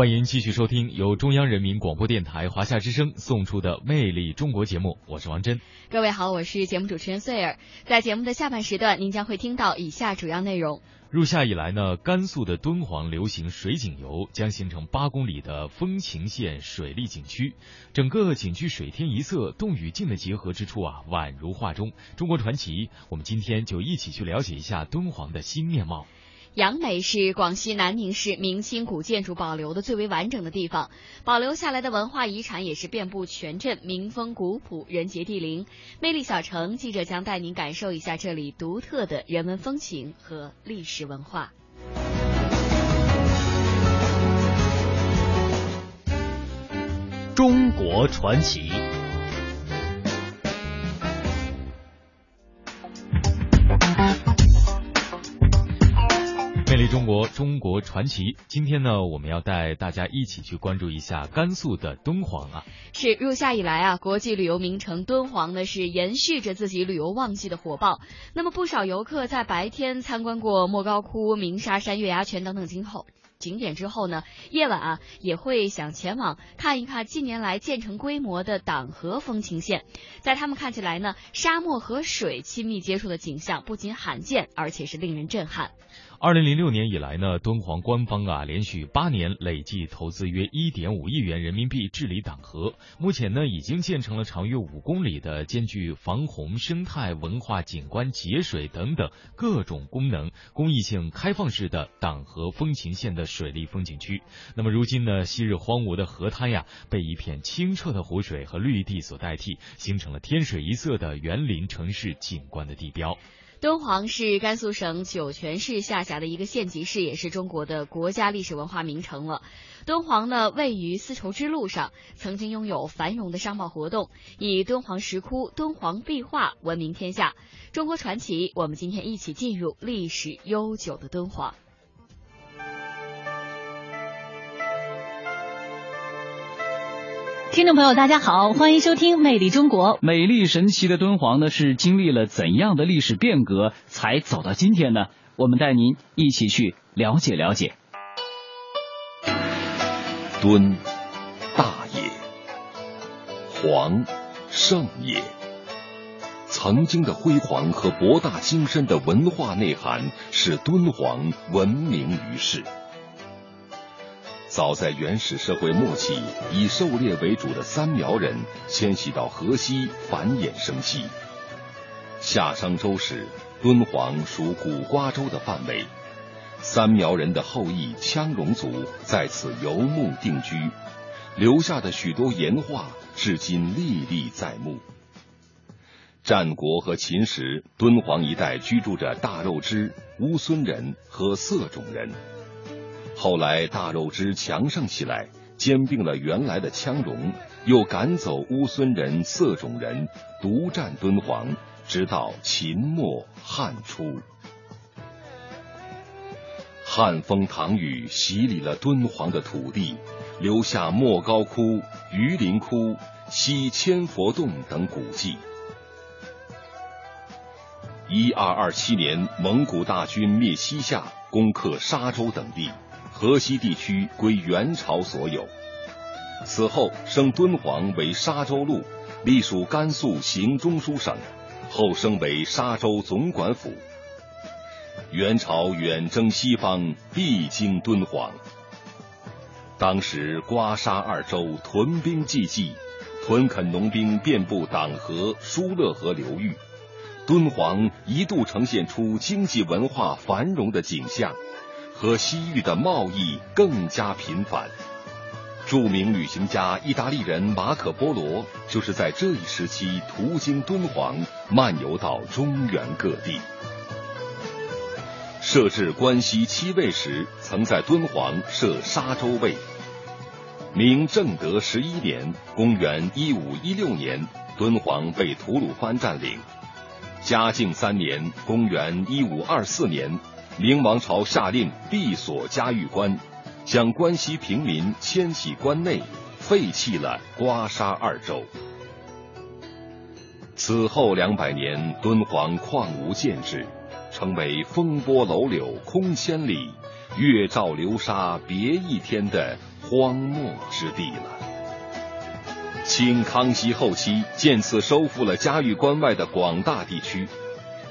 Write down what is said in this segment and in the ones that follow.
欢迎继续收听由中央人民广播电台华夏之声送出的《魅力中国》节目，我是王真。各位好，我是节目主持人穗儿。在节目的下半时段，您将会听到以下主要内容：入夏以来呢，甘肃的敦煌流行水景游，将形成八公里的风情线水利景区。整个景区水天一色，动与静的结合之处啊，宛如画中。中国传奇，我们今天就一起去了解一下敦煌的新面貌。杨梅是广西南宁市明清古建筑保留的最为完整的地方，保留下来的文化遗产也是遍布全镇，民风古朴，人杰地灵。魅力小城记者将带您感受一下这里独特的人文风情和历史文化。中国传奇。中国，中国传奇。今天呢，我们要带大家一起去关注一下甘肃的敦煌啊。是入夏以来啊，国际旅游名城敦煌呢是延续着自己旅游旺季的火爆。那么不少游客在白天参观过莫高窟、鸣沙山、月牙泉等等景后。景点之后呢，夜晚啊也会想前往看一看近年来建成规模的党河风情线。在他们看起来呢，沙漠和水亲密接触的景象不仅罕见，而且是令人震撼。二零零六年以来呢，敦煌官方啊连续八年累计投资约一点五亿元人民币治理党河，目前呢已经建成了长约五公里的兼具防洪、生态、文化景观、节水等等各种功能、公益性开放式的党河风情线的水利风景区。那么如今呢，昔日荒芜的河滩呀，被一片清澈的湖水和绿地所代替，形成了天水一色的园林城市景观的地标。敦煌是甘肃省酒泉市下辖的一个县级市，也是中国的国家历史文化名城了。敦煌呢，位于丝绸之路上，曾经拥有繁荣的商贸活动，以敦煌石窟、敦煌壁画闻名天下。中国传奇，我们今天一起进入历史悠久的敦煌。听众朋友，大家好，欢迎收听《魅力中国》。美丽神奇的敦煌呢，是经历了怎样的历史变革才走到今天呢？我们带您一起去了解了解。敦，大也；煌，盛也。曾经的辉煌和博大精深的文化内涵，使敦煌闻名于世。早在原始社会末期，以狩猎为主的三苗人迁徙到河西繁衍生息。夏商周时，敦煌属古瓜州的范围，三苗人的后裔羌戎族在此游牧定居，留下的许多岩画至今历历在目。战国和秦时，敦煌一带居住着大肉支、乌孙人和色种人。后来大肉之强盛起来，兼并了原来的羌戎，又赶走乌孙人、色种人，独占敦煌，直到秦末汉初。汉风唐雨洗礼了敦煌的土地，留下莫高窟、榆林窟、西千佛洞等古迹。一二二七年，蒙古大军灭西夏，攻克沙州等地。河西地区归元朝所有，此后升敦煌为沙州路，隶属甘肃行中书省，后升为沙州总管府。元朝远征西方，必经敦煌。当时瓜沙二州屯兵济济，屯垦农兵遍布党河、疏勒河流域，敦煌一度呈现出经济文化繁荣的景象。和西域的贸易更加频繁。著名旅行家意大利人马可·波罗就是在这一时期途经敦煌，漫游到中原各地。设置关西七卫时，曾在敦煌设沙州卫。明正德十一年（公元一五一六年），敦煌被吐鲁番占领。嘉靖三年（公元一五二四年），明王朝下令闭锁嘉峪关，将关西平民迁徙关内，废弃了瓜沙二州。此后两百年，敦煌旷无建制，成为风波楼柳空千里，月照流沙别一天的荒漠之地了。清康熙后期，渐次收复了嘉峪关外的广大地区。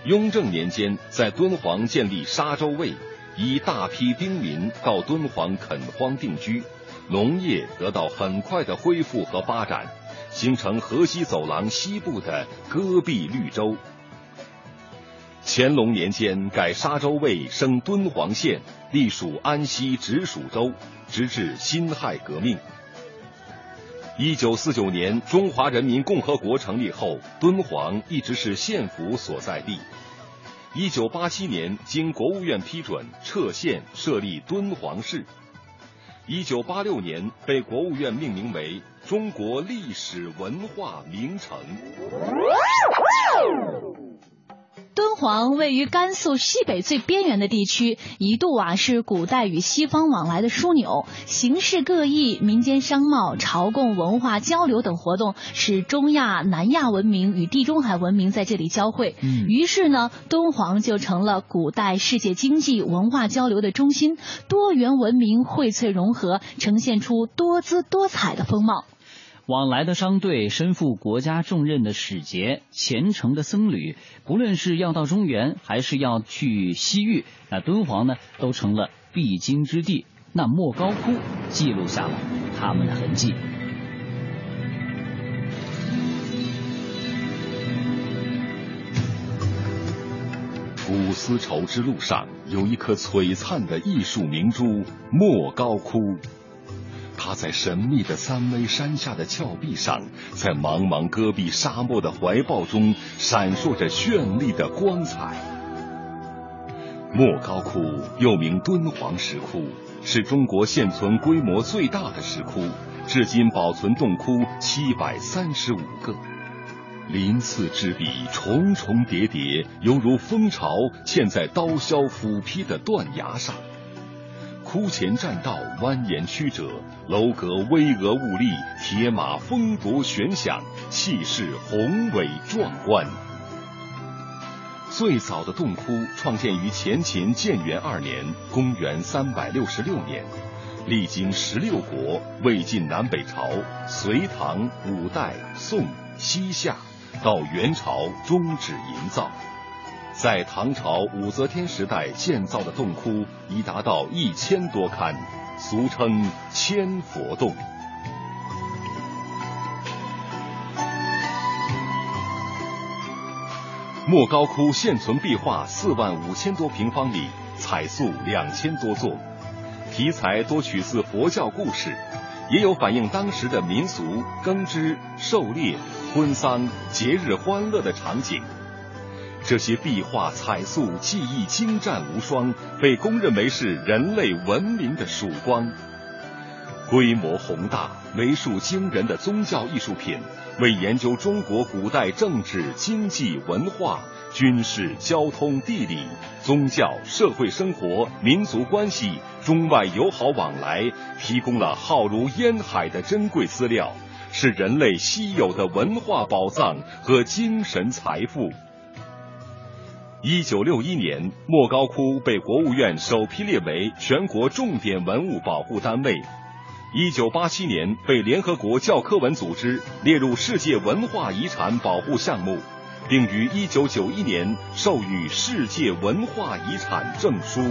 雍正年间，在敦煌建立沙洲卫，以大批兵民到敦煌垦荒定居，农业得到很快的恢复和发展，形成河西走廊西部的戈壁绿洲。乾隆年间，改沙洲卫升敦煌县，隶属安西直属州，直至辛亥革命。一九四九年，中华人民共和国成立后，敦煌一直是县府所在地。一九八七年，经国务院批准撤县，设立敦煌市。一九八六年，被国务院命名为中国历史文化名城。敦煌位于甘肃西北最边缘的地区，一度啊是古代与西方往来的枢纽，形式各异，民间商贸、朝贡、文化交流等活动，使中亚、南亚文明与地中海文明在这里交汇。嗯，于是呢，敦煌就成了古代世界经济文化交流的中心，多元文明荟萃融合，呈现出多姿多彩的风貌。往来的商队、身负国家重任的使节、虔诚的僧侣，不论是要到中原，还是要去西域，那敦煌呢，都成了必经之地。那莫高窟记录下了他们的痕迹。古丝绸之路上有一颗璀璨的艺术明珠——莫高窟。它在神秘的三危山下的峭壁上，在茫茫戈壁沙漠的怀抱中，闪烁着绚丽的光彩。莫高窟又名敦煌石窟，是中国现存规模最大的石窟，至今保存洞窟七百三十五个。鳞次栉比，重重叠叠，犹如蜂巢嵌在刀削斧劈的断崖上。窟前栈道蜿蜒曲折，楼阁巍峨兀立，铁马风铎悬响，气势宏伟壮观。最早的洞窟创建于前秦建元二年（公元366年），历经十六国、魏晋南北朝、隋唐、五代、宋、西夏。到元朝终止营造，在唐朝武则天时代建造的洞窟已达到一千多龛，俗称千佛洞。莫高窟现存壁画四万五千多平方米，彩塑两千多座，题材多取自佛教故事。也有反映当时的民俗、耕织、狩猎、婚丧、节日欢乐的场景。这些壁画彩塑技艺精湛无双，被公认为是人类文明的曙光。规模宏大、为数惊人的宗教艺术品，为研究中国古代政治、经济、文化。军事、交通、地理、宗教、社会生活、民族关系、中外友好往来，提供了浩如烟海的珍贵资料，是人类稀有的文化宝藏和精神财富。一九六一年，莫高窟被国务院首批列为全国重点文物保护单位；一九八七年，被联合国教科文组织列入世界文化遗产保护项目。并于一九九一年授予世界文化遗产证书。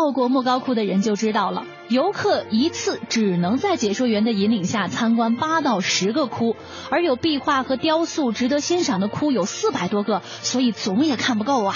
到过莫高窟的人就知道了，游客一次只能在解说员的引领下参观八到十个窟，而有壁画和雕塑值得欣赏的窟有四百多个，所以总也看不够啊。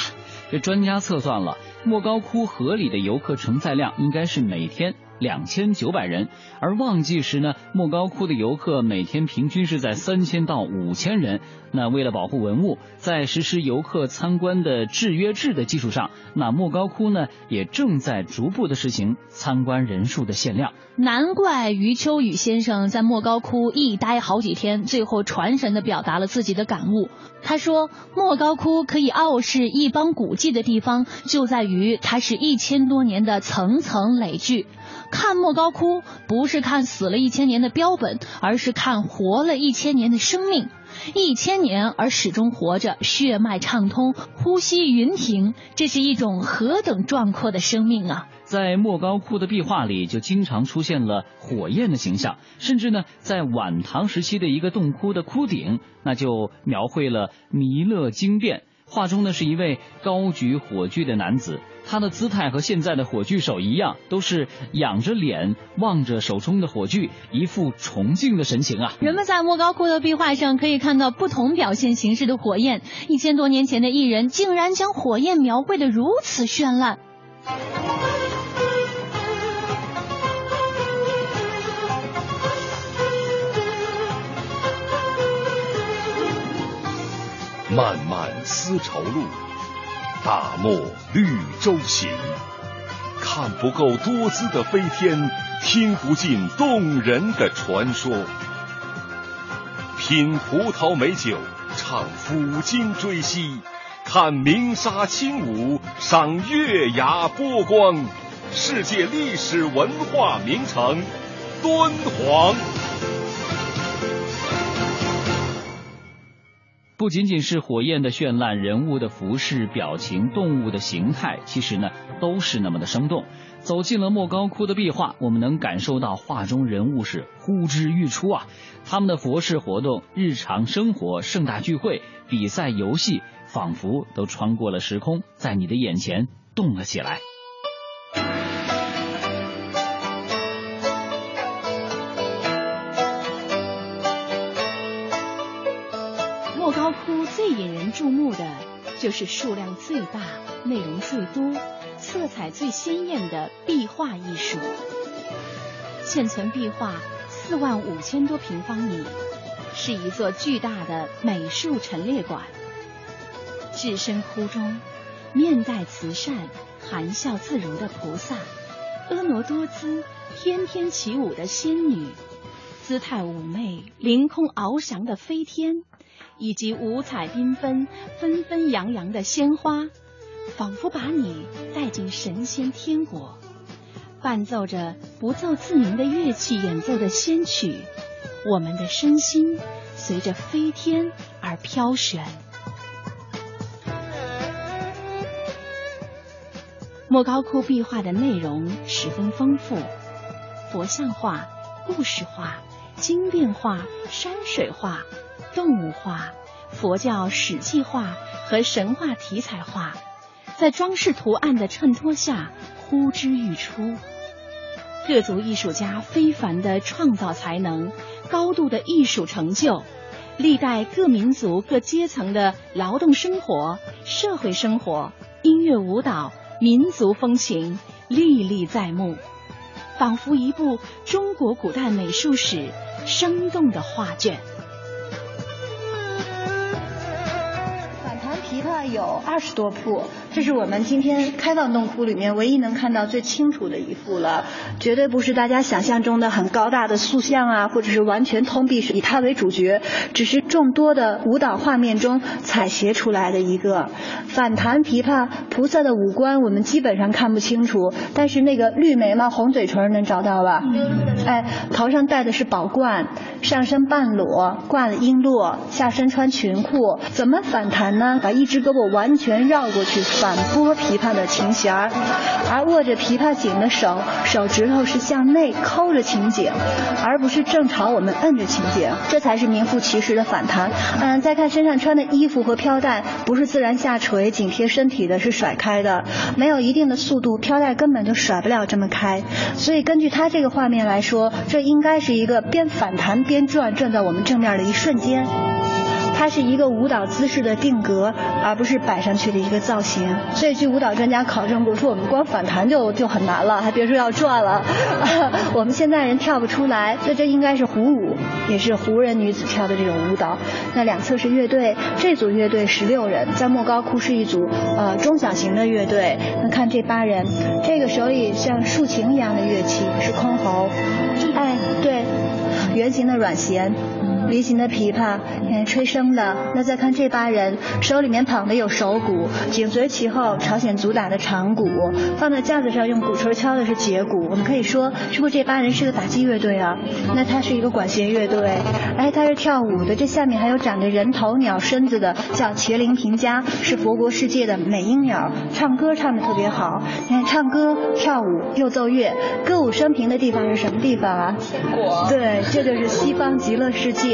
这专家测算了。莫高窟合理的游客承载量应该是每天两千九百人，而旺季时呢，莫高窟的游客每天平均是在三千到五千人。那为了保护文物，在实施游客参观的制约制的基础上，那莫高窟呢也正在逐步的实行参观人数的限量。难怪余秋雨先生在莫高窟一待好几天，最后传神的表达了自己的感悟。他说：“莫高窟可以傲视一帮古迹的地方，就在于它是一千多年的层层累聚。看莫高窟，不是看死了一千年的标本，而是看活了一千年的生命。”一千年而始终活着，血脉畅通，呼吸匀停，这是一种何等壮阔的生命啊！在莫高窟的壁画里，就经常出现了火焰的形象，甚至呢，在晚唐时期的一个洞窟的窟顶，那就描绘了弥勒经变。画中呢是一位高举火炬的男子，他的姿态和现在的火炬手一样，都是仰着脸望着手中的火炬，一副崇敬的神情啊。人们在莫高窟的壁画上可以看到不同表现形式的火焰，一千多年前的艺人竟然将火焰描绘的如此绚烂。漫漫丝绸路，大漠绿洲行。看不够多姿的飞天，听不尽动人的传说。品葡萄美酒，唱抚今追昔，看鸣沙轻舞，赏月牙波光。世界历史文化名城，敦煌。不仅仅是火焰的绚烂，人物的服饰、表情、动物的形态，其实呢都是那么的生动。走进了莫高窟的壁画，我们能感受到画中人物是呼之欲出啊！他们的佛事活动、日常生活、盛大聚会、比赛、游戏，仿佛都穿过了时空，在你的眼前动了起来。莫高窟最引人注目的就是数量最大、内容最多、色彩最鲜艳的壁画艺术。现存壁画四万五千多平方米，是一座巨大的美术陈列馆。置身窟中，面带慈善、含笑自如的菩萨，婀娜多姿、翩翩起舞的仙女，姿态妩媚、凌空翱翔的飞天。以及五彩缤纷、纷纷扬扬的鲜花，仿佛把你带进神仙天国。伴奏着不奏自鸣的乐器演奏的仙曲，我们的身心随着飞天而飘旋。莫高窟壁画的内容十分丰富，佛像画、故事画、经变画、山水画。动物画、佛教史记画和神话题材画，在装饰图案的衬托下呼之欲出。各族艺术家非凡的创造才能、高度的艺术成就，历代各民族各阶层的劳动生活、社会生活、音乐舞蹈、民族风情历历在目，仿佛一部中国古代美术史生动的画卷。Dios. 有二十多幅，这是我们今天开放洞窟里面唯一能看到最清楚的一幅了，绝对不是大家想象中的很高大的塑像啊，或者是完全通壁是以它为主角，只是众多的舞蹈画面中采撷出来的一个反弹琵琶菩萨的五官，我们基本上看不清楚，但是那个绿眉毛、红嘴唇能找到吧？哎，头上戴的是宝冠，上身半裸，挂了璎珞，下身穿裙裤，怎么反弹呢？把一只胳膊完完全绕过去反拨琵琶的琴弦儿，而握着琵琶颈的手手指头是向内抠着琴颈，而不是正朝我们摁着琴颈，这才是名副其实的反弹。嗯，再看身上穿的衣服和飘带，不是自然下垂紧贴身体的，是甩开的，没有一定的速度，飘带根本就甩不了这么开。所以根据他这个画面来说，这应该是一个边反弹边转，转到我们正面的一瞬间。它是一个舞蹈姿势的定格，而不是摆上去的一个造型。所以据舞蹈专家考证过，说我们光反弹就就很难了，还别说要转了。我们现在人跳不出来，所以这应该是胡舞，也是胡人女子跳的这种舞蹈。那两侧是乐队，这组乐队十六人，在莫高窟是一组呃中小型的乐队。那看这八人，这个手里像竖琴一样的乐器是箜篌，哎，对，圆形的软弦。梨形的琵琶，看吹笙的。那再看这八人，手里面捧的有手鼓，紧随其后朝鲜族打的长鼓，放在架子上用鼓槌敲的是节鼓。我们可以说，是不是这八人是个打击乐队啊？那他是一个管弦乐队。哎，他是跳舞的。这下面还有长着人头鸟身子的，叫麒麟平家，是佛国世界的美音鸟，唱歌唱的特别好。你看，唱歌、跳舞又奏乐，歌舞升平的地方是什么地方啊？天国。对，这就是西方极乐世界。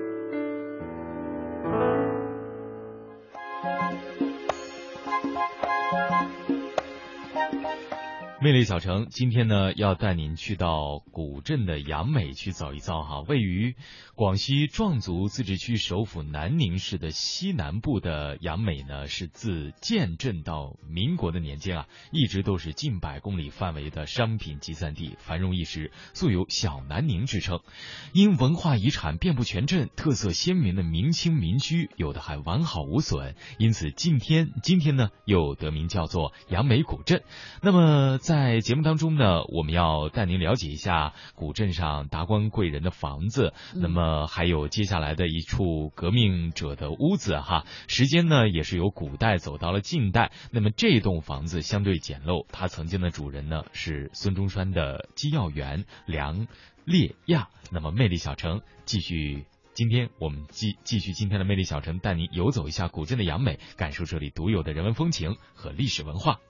小程，今天呢要带您去到古镇的杨美去走一遭哈。位于广西壮族自治区首府南宁市的西南部的杨美呢，是自建镇到民国的年间啊，一直都是近百公里范围的商品集散地，繁荣一时，素有“小南宁”之称。因文化遗产遍布全镇，特色鲜明的明清民居有的还完好无损，因此今天今天呢又得名叫做杨美古镇。那么在在节目当中呢，我们要带您了解一下古镇上达官贵人的房子，那么还有接下来的一处革命者的屋子哈。时间呢也是由古代走到了近代。那么这栋房子相对简陋，它曾经的主人呢是孙中山的机要员梁烈亚。那么魅力小城继续，今天我们继继续今天的魅力小城，带您游走一下古镇的杨美，感受这里独有的人文风情和历史文化。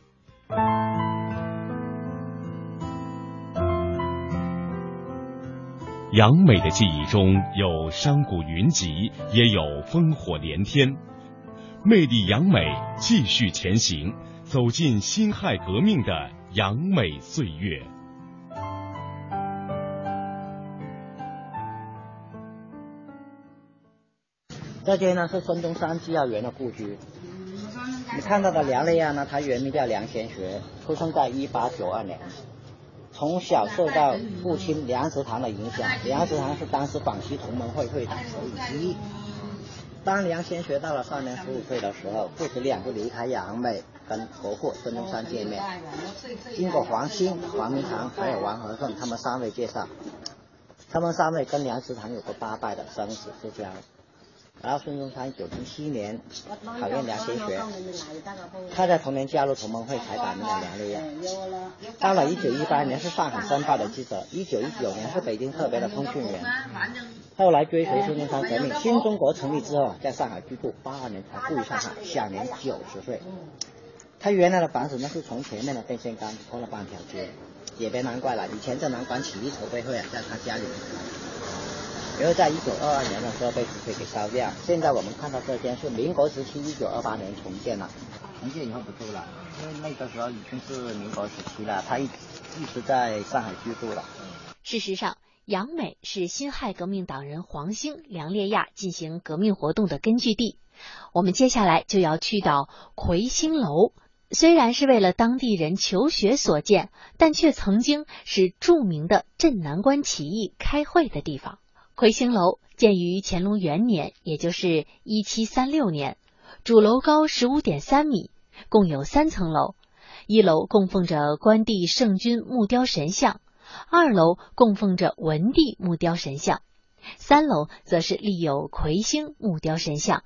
杨美的记忆中有山谷云集，也有烽火连天。魅力杨美继续前行，走进辛亥革命的杨美岁月。这间呢是孙中山机要员的故居。你看到的梁烈亚呢，他原名叫梁贤学，出生在一八九二年。从小受到父亲梁实堂的影响，梁实堂是当时广西同盟会会长首义之一。当梁先学到了少年十五岁的时候，父子俩就离开杨梅，跟国父孙中山见面。经过黄兴、黄明堂还有王和顺他们三位介绍，他们三位跟梁实堂有过八拜的生死之交。然后孙中山九零七年考验梁先学，他在同年加入同盟会，才改名了梁烈亚。到了一九一八年是上海申报的记者，一九一九年是北京特别的通讯员。后来追随孙中山革命，新中国成立之后，在上海居住八二年才故于上海，享年九十岁。他原来的房子呢是从前面的电线杆拖了半条街，也别难怪了，以前这南关起义筹备会啊，在他家里。然后在一九二二年的时候被土匪给烧掉。现在我们看到这间是民国时期一九二八年重建了，重建以后不住了，因为那个时候已经是民国时期了，他一一直在上海居住了。事实上，杨美是辛亥革命党人黄兴、梁烈亚进行革命活动的根据地。我们接下来就要去到魁星楼，虽然是为了当地人求学所建，但却曾经是著名的镇南关起义开会的地方。魁星楼建于乾隆元年，也就是一七三六年，主楼高十五点三米，共有三层楼。一楼供奉着关帝圣君木雕神像，二楼供奉着文帝木雕神像，三楼则是立有魁星木雕神像。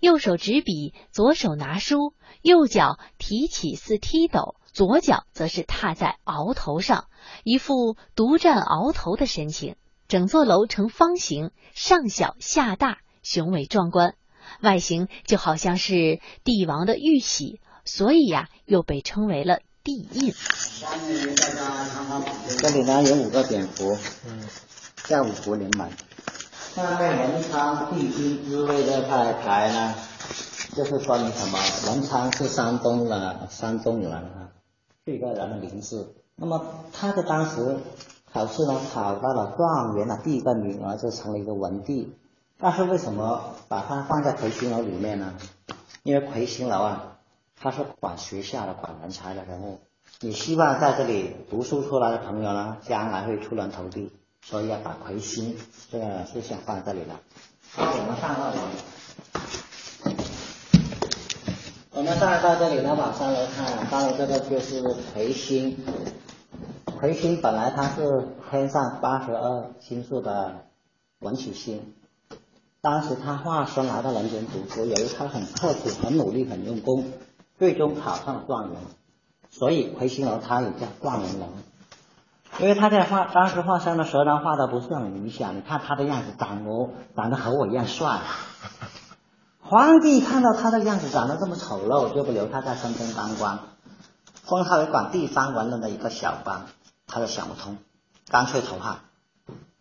右手执笔，左手拿书，右脚提起似踢斗，左脚则是踏在鳌头上，一副独占鳌头的神情。整座楼呈方形，上小下大，雄伟壮观，外形就好像是帝王的玉玺，所以呀，又被称为了地印。这里呢有五个蝙蝠，嗯，在五福临门。上面文昌帝君之位这块牌呢，就是说明什么？文昌是山东的山东人啊，是一个人的名字。那么他的当时考试呢考到了状元的第一个名额，就成了一个文帝。但是为什么把它放在魁星楼里面呢？因为魁星楼啊，它是管学校的、管人才的人物。你希望在这里读书出来的朋友呢，将来会出人头地，所以要把魁星这个事项放在这里了。好，我们上二楼。我们上到这里呢，往三楼看，三楼这个就是魁星。魁星本来它是天上八十二星宿的文曲星。当时他化身来到人间读书，由于他很刻苦、很努力、很用功，最终考上了状元，所以魁星楼他也叫状元楼。因为他在画当时画山的时候呢，画的不是很理想。你看他的样子，长得长得和我一样帅。皇帝看到他的样子长得这么丑陋，就不留他在身边当官，封他为管地方文人的一个小官。他就想不通，干脆投汉。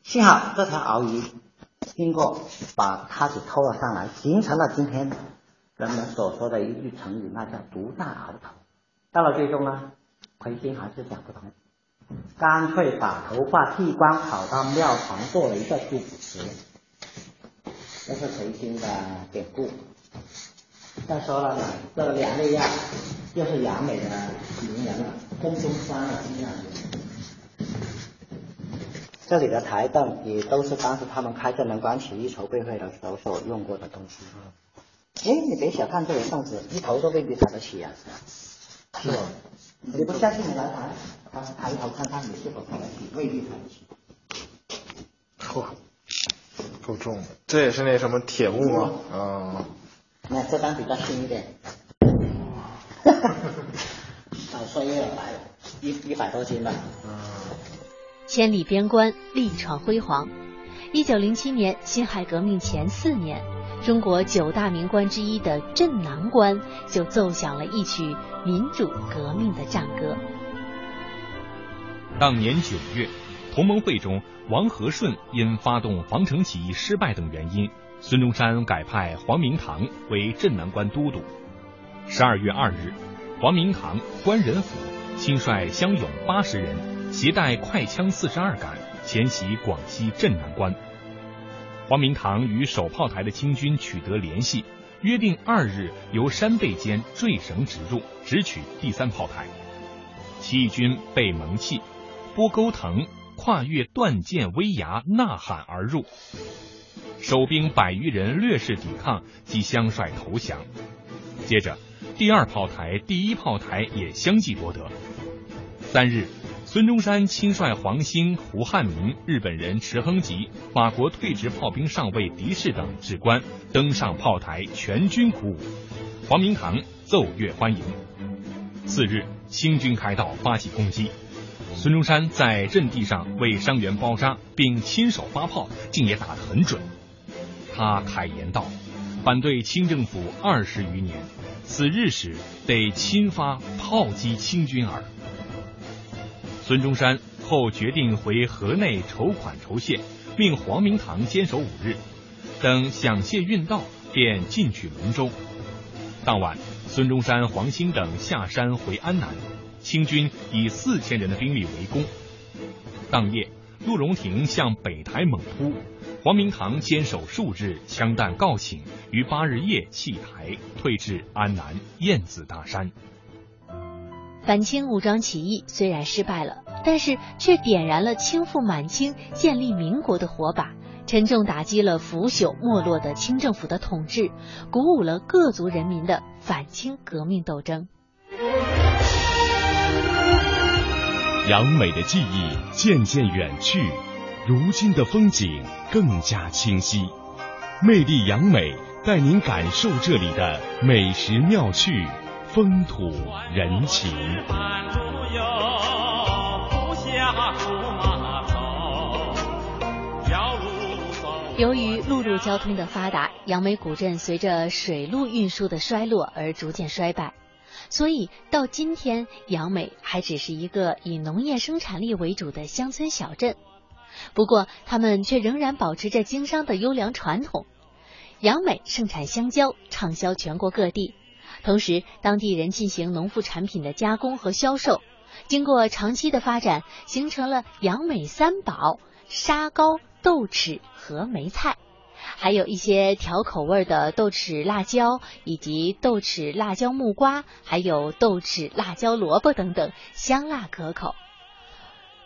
幸好这条鳌鱼。经过把他给偷了上来，形成了今天人们所说的一句成语，那叫独大鳌头。到了最终呢，魁星还是想不通，干脆把头发剃光，跑到庙堂做了一个祝福词。这是魁星的典故。再说了呢，这梁丽亚又是杨美的名人了，宫中山了，这样子。这里的台凳也都是当时他们开正能关起义筹备会的时候所用过的东西。哎，你别小看这个凳子，一头都未必抬得起啊！是吧？你不相信你来抬，抬头看看你是否抬得起，未必抬得起。嚯，够重的，这也是那什么铁木吗？啊。那这张比较轻一点。哈哈哈！少说也有来，一一百多斤吧。嗯。千里边关，力闯辉煌。一九零七年，辛亥革命前四年，中国九大名关之一的镇南关就奏响了一曲民主革命的战歌。当年九月，同盟会中，王和顺因发动防城起义失败等原因，孙中山改派黄明堂为镇南关都督。十二月二日，黄明堂、关仁甫亲率乡勇八十人。携带快枪四十二杆，前袭广西镇南关。黄明堂与守炮台的清军取得联系，约定二日由山背间坠绳直入，直取第三炮台。起义军被蒙气，拨钩藤，跨越断剑危崖，呐喊而入。守兵百余人略势抵抗，即相率投降。接着，第二炮台、第一炮台也相继夺得。三日。孙中山亲率黄兴、胡汉民、日本人池亨吉、法国退职炮兵上尉狄士等指官登上炮台，全军鼓舞，黄明堂奏乐欢迎。次日，清军开道发起攻击，孙中山在阵地上为伤员包扎，并亲手发炮，竟也打得很准。他慨言道：“反对清政府二十余年，此日始得亲发炮击清军耳。”孙中山后决定回河内筹款筹械，命黄明堂坚守五日，等饷谢运到，便进取龙州。当晚，孙中山、黄兴等下山回安南，清军以四千人的兵力围攻。当夜，陆荣廷向北台猛扑，黄明堂坚守数日，枪弹告罄，于八日夜弃台，退至安南燕子大山。反清武装起义虽然失败了，但是却点燃了倾覆满清、建立民国的火把，沉重打击了腐朽没落的清政府的统治，鼓舞了各族人民的反清革命斗争。杨美的记忆渐渐远去，如今的风景更加清晰。魅力杨美带您感受这里的美食妙趣。风土人情。由于陆路交通的发达，杨梅古镇随着水路运输的衰落而逐渐衰败。所以到今天，杨梅还只是一个以农业生产力为主的乡村小镇。不过，他们却仍然保持着经商的优良传统。杨梅盛产香蕉，畅销全国各地。同时，当地人进行农副产品的加工和销售。经过长期的发展，形成了杨梅三宝：沙糕、豆豉和梅菜。还有一些调口味的豆豉辣椒，以及豆豉辣椒木瓜，还有豆豉辣椒萝卜等等，香辣可口。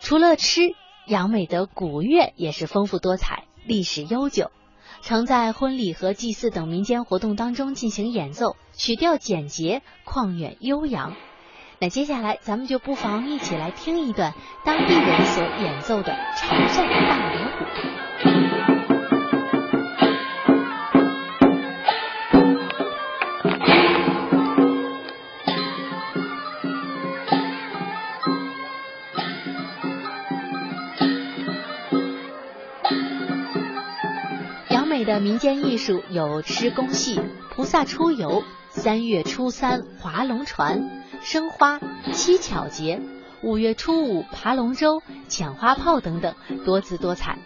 除了吃，杨梅的古乐也是丰富多彩，历史悠久，常在婚礼和祭祀等民间活动当中进行演奏，曲调简洁，旷远悠扬。那接下来，咱们就不妨一起来听一段当地人所演奏的潮汕大锣鼓。民间艺术有吃公戏、菩萨出游、三月初三划龙船、生花、七巧节、五月初五爬龙舟、抢花炮等等，多姿多彩。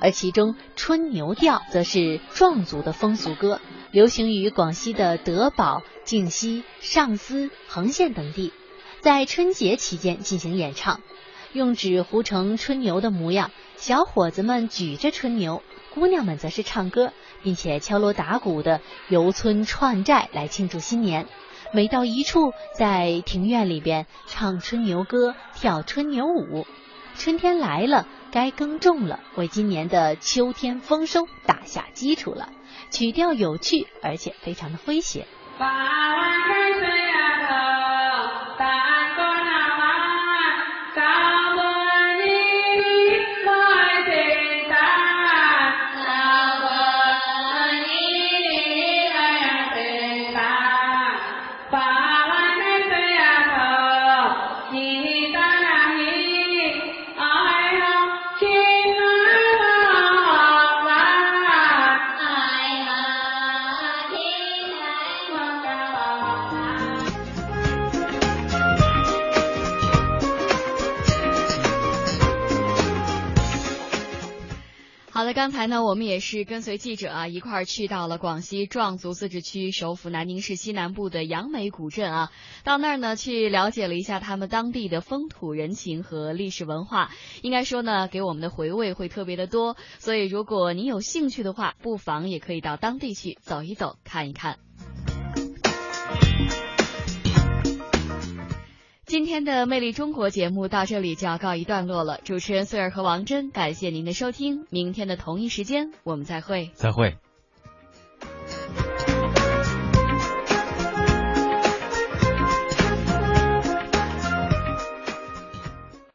而其中春牛调则是壮族的风俗歌，流行于广西的德保、靖西、上思、横县等地，在春节期间进行演唱，用纸糊成春牛的模样，小伙子们举着春牛。姑娘们则是唱歌，并且敲锣打鼓的游村串寨来庆祝新年。每到一处，在庭院里边唱春牛歌，跳春牛舞。春天来了，该耕种了，为今年的秋天丰收打下基础了。曲调有趣，而且非常的诙谐。那刚才呢，我们也是跟随记者啊一块儿去到了广西壮族自治区首府南宁市西南部的杨梅古镇啊，到那儿呢去了解了一下他们当地的风土人情和历史文化，应该说呢给我们的回味会特别的多，所以如果您有兴趣的话，不妨也可以到当地去走一走看一看。今天的《魅力中国》节目到这里就要告一段落了。主持人穗儿和王珍，感谢您的收听。明天的同一时间，我们再会。再会。